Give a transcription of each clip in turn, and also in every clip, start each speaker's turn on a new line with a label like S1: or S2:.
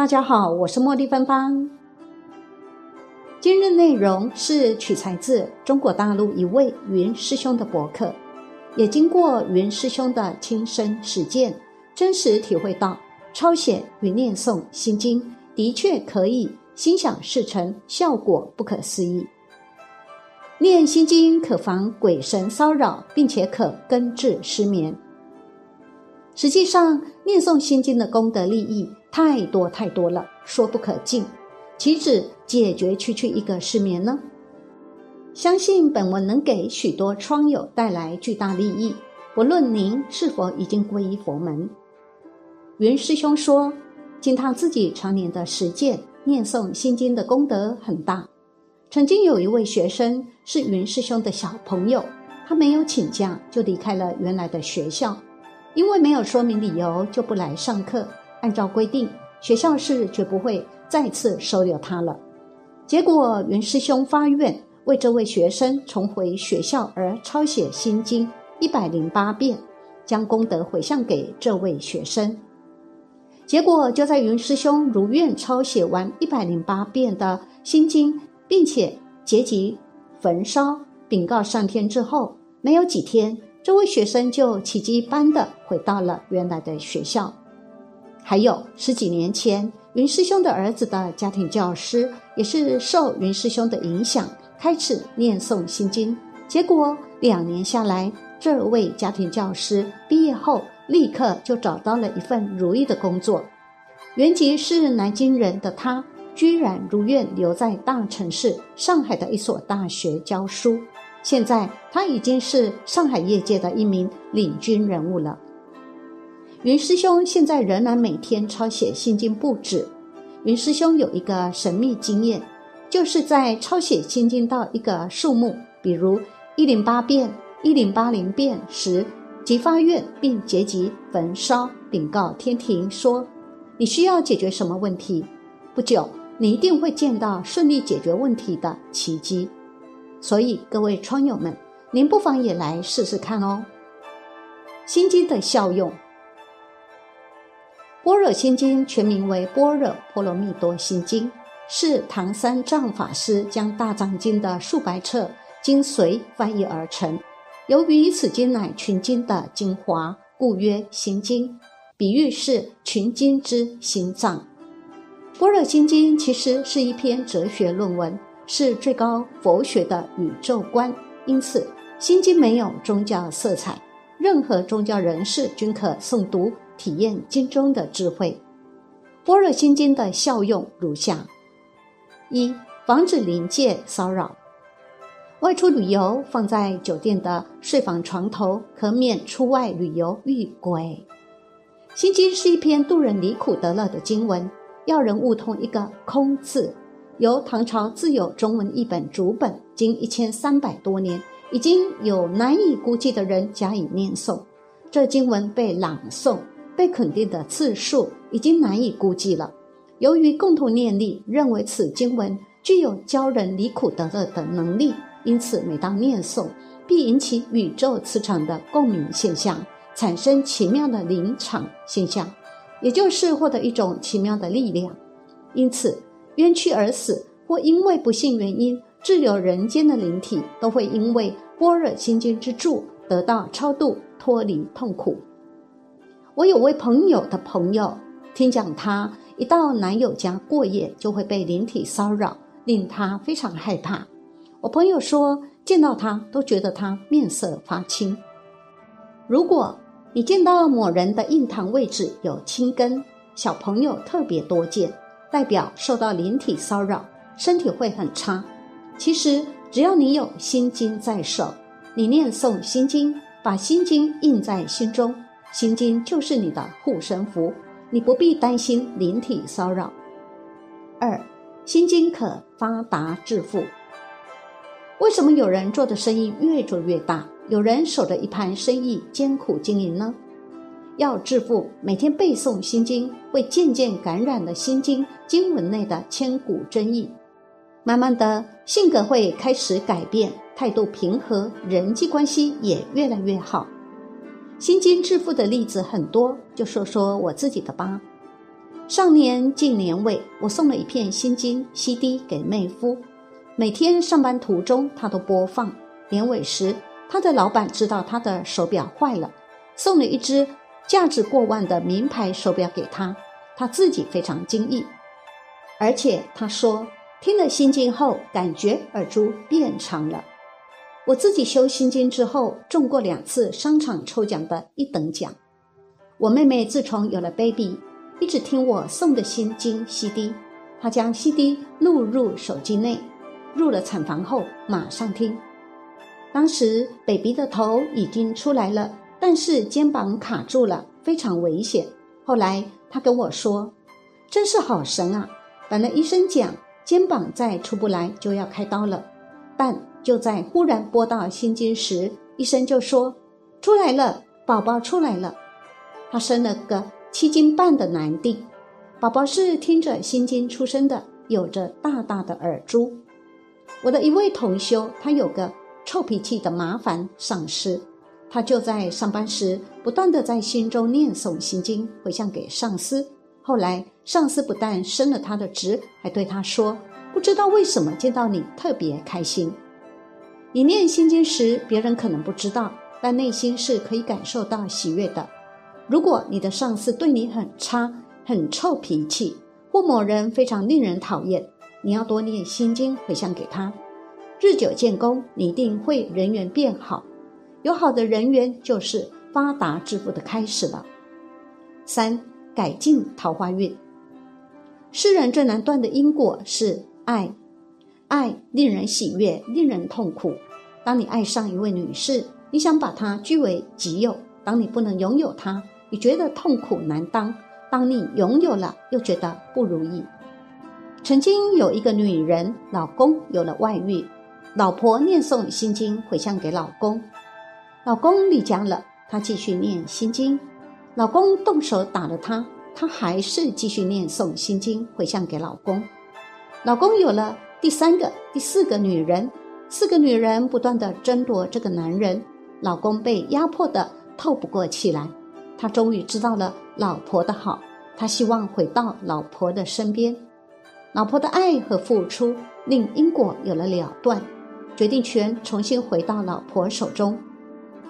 S1: 大家好，我是茉莉芬芳。今日内容是取材自中国大陆一位云师兄的博客，也经过云师兄的亲身实践，真实体会到抄写与念诵心经的确可以心想事成，效果不可思议。念心经可防鬼神骚扰，并且可根治失眠。实际上，念诵心经的功德利益太多太多了，说不可尽。岂止解决区区一个失眠呢？相信本文能给许多窗友带来巨大利益，不论您是否已经皈依佛门。云师兄说，经他自己常年的实践，念诵心经的功德很大。曾经有一位学生是云师兄的小朋友，他没有请假就离开了原来的学校。因为没有说明理由就不来上课，按照规定，学校是绝不会再次收留他了。结果云师兄发愿为这位学生重回学校而抄写心经一百零八遍，将功德回向给这位学生。结果就在云师兄如愿抄写完一百零八遍的心经，并且结集焚烧禀告上天之后，没有几天。这位学生就奇迹般的回到了原来的学校。还有十几年前，云师兄的儿子的家庭教师也是受云师兄的影响，开始念诵心经。结果两年下来，这位家庭教师毕业后立刻就找到了一份如意的工作。原籍是南京人的他，居然如愿留在大城市上海的一所大学教书。现在他已经是上海业界的一名领军人物了。云师兄现在仍然每天抄写心经不止。云师兄有一个神秘经验，就是在抄写心经到一个数目，比如一零八遍、一零八零遍时，即发愿并结集焚烧，禀告天庭说：“你需要解决什么问题？不久，你一定会见到顺利解决问题的奇迹。”所以，各位窗友们，您不妨也来试试看哦。心经的效用，《般若心经》全名为《般若波罗蜜多心经》，是唐三藏法师将大藏经的数百册精髓翻译而成。由于此经乃群经的精华，故曰心经，比喻是群经之心脏。《般若心经》其实是一篇哲学论文。是最高佛学的宇宙观，因此《心经》没有宗教色彩，任何宗教人士均可诵读体验经中的智慧。《般若心经》的效用如下：一、防止灵界骚扰。外出旅游，放在酒店的睡房床头，可免出外旅游遇鬼。《心经》是一篇渡人离苦得乐的经文，要人悟通一个“空”字。由唐朝自有中文译本主本，经一千三百多年，已经有难以估计的人加以念诵。这经文被朗诵、被肯定的次数已经难以估计了。由于共同念力认为此经文具有教人离苦得乐的能力，因此每当念诵，必引起宇宙磁场的共鸣现象，产生奇妙的灵场现象，也就是获得一种奇妙的力量。因此。冤屈而死，或因为不幸原因滞留人间的灵体，都会因为般若心经之助得到超度，脱离痛苦。我有位朋友的朋友，听讲他一到男友家过夜，就会被灵体骚扰，令他非常害怕。我朋友说，见到他都觉得他面色发青。如果你见到某人的印堂位置有青根，小朋友特别多见。代表受到灵体骚扰，身体会很差。其实只要你有心经在手，你念诵心经，把心经印在心中，心经就是你的护身符，你不必担心灵体骚扰。二，心经可发达致富。为什么有人做的生意越做越大，有人守着一盘生意艰苦经营呢？要致富，每天背诵心经，会渐渐感染了心经经文内的千古真意，慢慢的性格会开始改变，态度平和，人际关系也越来越好。心经致富的例子很多，就说说我自己的吧。上年近年尾，我送了一片心经 CD 给妹夫，每天上班途中他都播放。年尾时，他的老板知道他的手表坏了，送了一只价值过万的名牌手表给他，他自己非常惊异，而且他说听了心经后，感觉耳珠变长了。我自己修心经之后，中过两次商场抽奖的一等奖。我妹妹自从有了 baby。一直听我送的心经 CD，她将 CD 录入手机内，入了产房后马上听。当时 baby 的头已经出来了，但是肩膀卡住了，非常危险。后来她跟我说：“真是好神啊！本来医生讲肩膀再出不来就要开刀了，但就在忽然播到心经时，医生就说出来了，宝宝出来了，他生了个。”七斤半的男丁，宝宝是听着心经出生的，有着大大的耳珠。我的一位同修，他有个臭脾气的麻烦上司，他就在上班时不断的在心中念诵心经回向给上司。后来上司不但升了他的职，还对他说：“不知道为什么见到你特别开心。”你念心经时，别人可能不知道，但内心是可以感受到喜悦的。如果你的上司对你很差、很臭脾气，或某人非常令人讨厌，你要多念心经回向给他，日久见功，你一定会人缘变好。有好的人缘，就是发达致富的开始了。三、改进桃花运。世人最难断的因果是爱，爱令人喜悦，令人痛苦。当你爱上一位女士，你想把她据为己有；当你不能拥有她，你觉得痛苦难当，当你拥有了，又觉得不如意。曾经有一个女人，老公有了外遇，老婆念诵心经回向给老公，老公离家了，她继续念心经，老公动手打了她，她还是继续念诵心经回向给老公。老公有了第三个、第四个女人，四个女人不断的争夺这个男人，老公被压迫的透不过气来。他终于知道了老婆的好，他希望回到老婆的身边。老婆的爱和付出令因果有了了断，决定权重新回到老婆手中。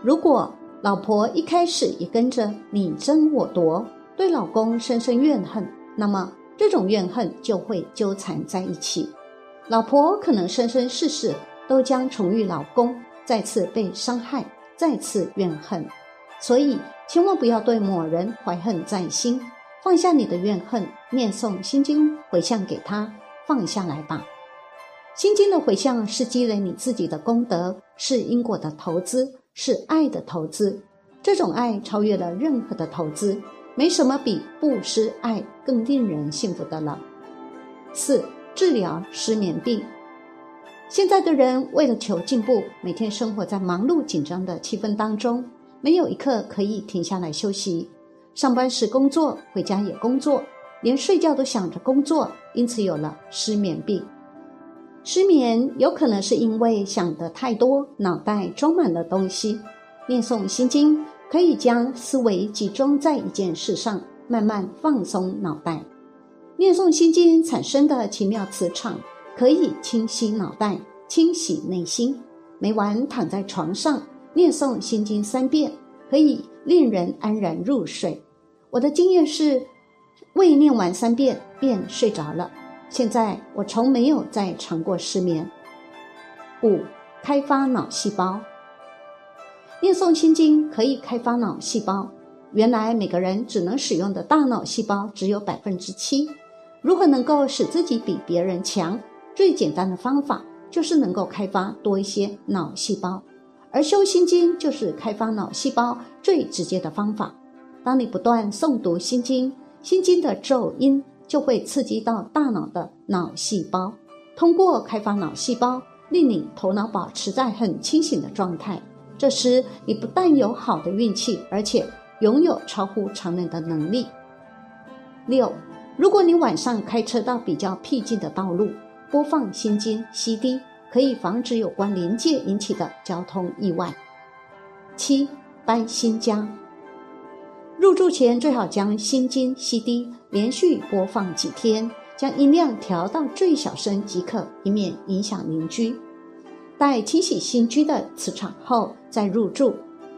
S1: 如果老婆一开始也跟着你争我夺，对老公深深怨恨，那么这种怨恨就会纠缠在一起。老婆可能生生世世都将宠遇老公，再次被伤害，再次怨恨。所以。千万不要对某人怀恨在心，放下你的怨恨，念诵心经回向给他，放下来吧。心经的回向是积累你自己的功德，是因果的投资，是爱的投资。这种爱超越了任何的投资，没什么比布施爱更令人幸福的了。四、治疗失眠病。现在的人为了求进步，每天生活在忙碌紧张的气氛当中。没有一刻可以停下来休息，上班时工作，回家也工作，连睡觉都想着工作，因此有了失眠病。失眠有可能是因为想的太多，脑袋装满了东西。念诵心经可以将思维集中在一件事上，慢慢放松脑袋。念诵心经产生的奇妙磁场，可以清晰脑袋，清洗内心。每晚躺在床上。念诵心经三遍，可以令人安然入睡。我的经验是，未念完三遍便睡着了。现在我从没有再尝过失眠。五、开发脑细胞。念诵心经可以开发脑细胞。原来每个人只能使用的大脑细胞只有百分之七。如何能够使自己比别人强？最简单的方法就是能够开发多一些脑细胞。而修心经就是开发脑细胞最直接的方法。当你不断诵读心经，心经的咒音就会刺激到大脑的脑细胞，通过开发脑细胞，令你头脑保持在很清醒的状态。这时，你不但有好的运气，而且拥有超乎常人的能力。六，如果你晚上开车到比较僻静的道路，播放心经 CD。可以防止有关临界引起的交通意外。七搬新家，入住前最好将心经 CD 连续播放几天，将音量调到最小声即可，以免影响邻居。待清洗新居的磁场后再入住，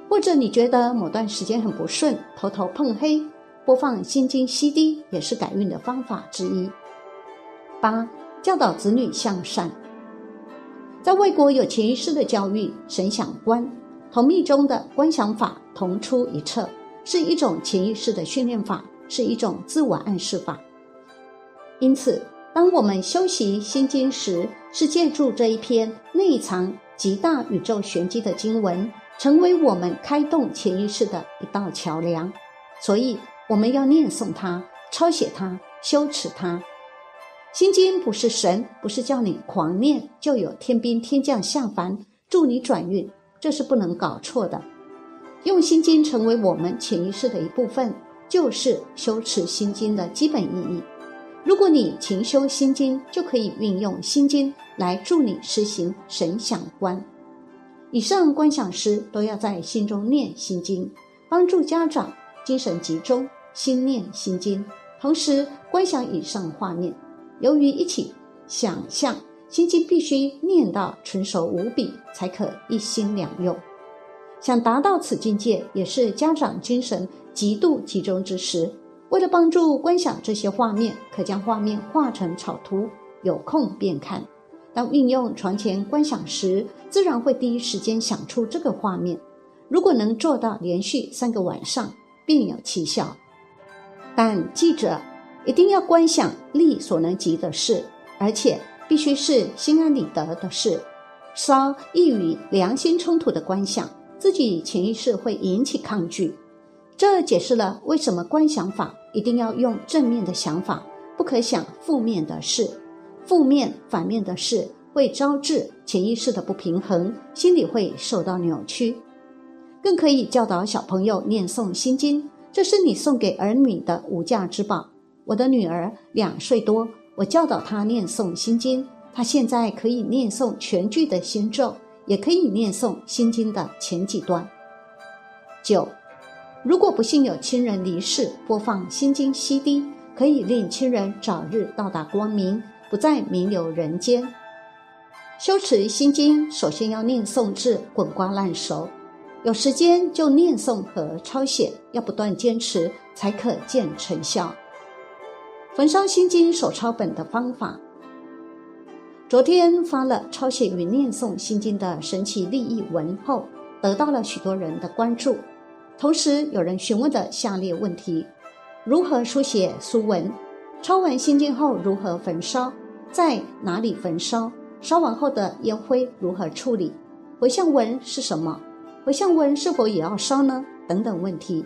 S1: 或者你觉得某段时间很不顺，头头碰黑，播放心经 CD 也是改运的方法之一。八、教导子女向善。在外国有潜意识的教育，神想观，同密中的观想法同出一辙。是一种潜意识的训练法，是一种自我暗示法。因此，当我们修习心经时，是借助这一篇内藏极大宇宙玄机的经文，成为我们开动潜意识的一道桥梁。所以，我们要念诵它、抄写它、修持它。心经不是神，不是叫你狂念就有天兵天将下凡助你转运，这是不能搞错的。用心经成为我们潜意识的一部分，就是修持心经的基本意义。如果你勤修心经，就可以运用心经来助你实行神想观。以上观想师都要在心中念心经，帮助家长精神集中，心念心经，同时观想以上画面。由于一起想象心经，必须念到纯熟无比，才可一心两用。想达到此境界，也是家长精神极度集中之时。为了帮助观想这些画面，可将画面画成草图，有空便看。当运用床前观想时，自然会第一时间想出这个画面。如果能做到连续三个晚上，便有奇效。但记着，一定要观想力所能及的事，而且必须是心安理得的事，稍易与良心冲突的观想。自己潜意识会引起抗拒，这解释了为什么观想法一定要用正面的想法，不可想负面的事。负面、反面的事会招致潜意识的不平衡，心理会受到扭曲。更可以教导小朋友念诵心经，这是你送给儿女的无价之宝。我的女儿两岁多，我教导她念诵心经，她现在可以念诵全句的心咒。也可以念诵心经的前几段。九，如果不幸有亲人离世，播放心经 CD，可以令亲人早日到达光明，不再名留人间。修持心经，首先要念诵至滚瓜烂熟，有时间就念诵和抄写，要不断坚持才可见成效。焚烧心经手抄本的方法。昨天发了抄写与念诵心经的神奇利益文后，得到了许多人的关注。同时，有人询问的下列问题：如何书写书文？抄完心经后如何焚烧？在哪里焚烧？烧完后的烟灰如何处理？回向文是什么？回向文是否也要烧呢？等等问题。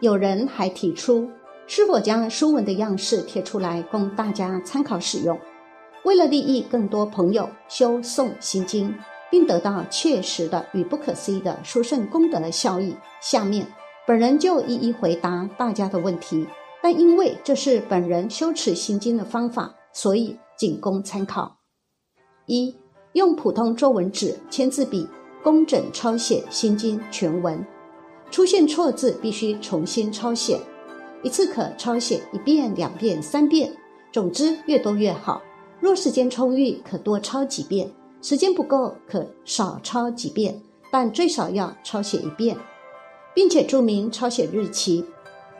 S1: 有人还提出，是否将书文的样式贴出来供大家参考使用？为了利益更多朋友修诵心经，并得到切实的与不可思议的殊胜功德的效益，下面本人就一一回答大家的问题。但因为这是本人修持心经的方法，所以仅供参考。一、用普通作文纸、签字笔工整抄写心经全文，出现错字必须重新抄写，一次可抄写一遍、两遍、三遍，总之越多越好。若时间充裕，可多抄几遍；时间不够，可少抄几遍，但最少要抄写一遍，并且注明抄写日期。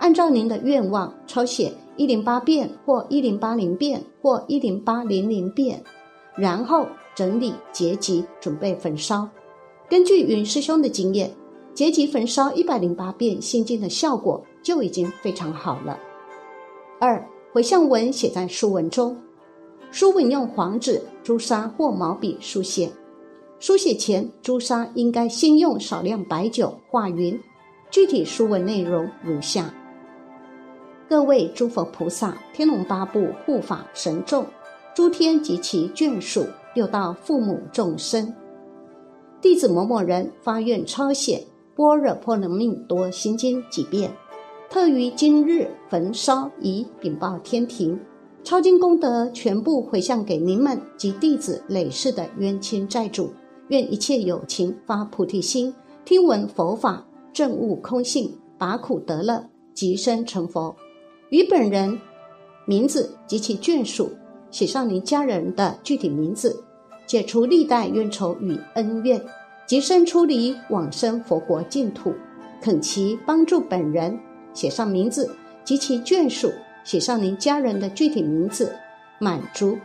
S1: 按照您的愿望，抄写一零八遍，或一零八零遍，或一零八零零遍，然后整理结集，准备焚烧。根据云师兄的经验，结集焚烧一百零八遍心经的效果就已经非常好了。二回向文写在书文中。书文用黄纸、朱砂或毛笔书写，书写前朱砂应该先用少量白酒化匀。具体书文内容如下：各位诸佛菩萨、天龙八部护法神众、诸天及其眷属、六道父母众生，弟子某某人发愿抄写《般若波罗蜜多心经》几遍，特于今日焚烧，以禀报天庭。抄经功德全部回向给您们及弟子累世的冤亲债主，愿一切有情发菩提心，听闻佛法，证悟空性，拔苦得乐，即生成佛。与本人名字及其眷属写上您家人的具体名字，解除历代冤仇与恩怨，即身出离往生佛国净土。恳其帮助本人写上名字及其眷属，写上您家人的具体名字，满足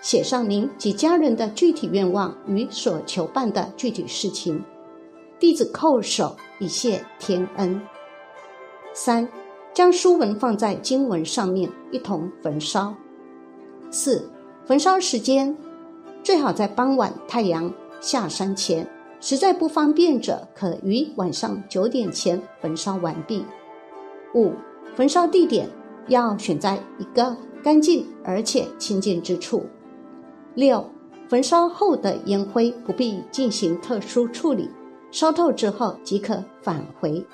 S1: 写上您及家人的具体愿望与所求办的具体事情。弟子叩首以谢天恩。三，将书文放在经文上面一同焚烧。四，焚烧时间最好在傍晚太阳下山前。实在不方便者，可于晚上九点前焚烧完毕。五、焚烧地点要选在一个干净而且清净之处。六、焚烧后的烟灰不必进行特殊处理，烧透之后即可返回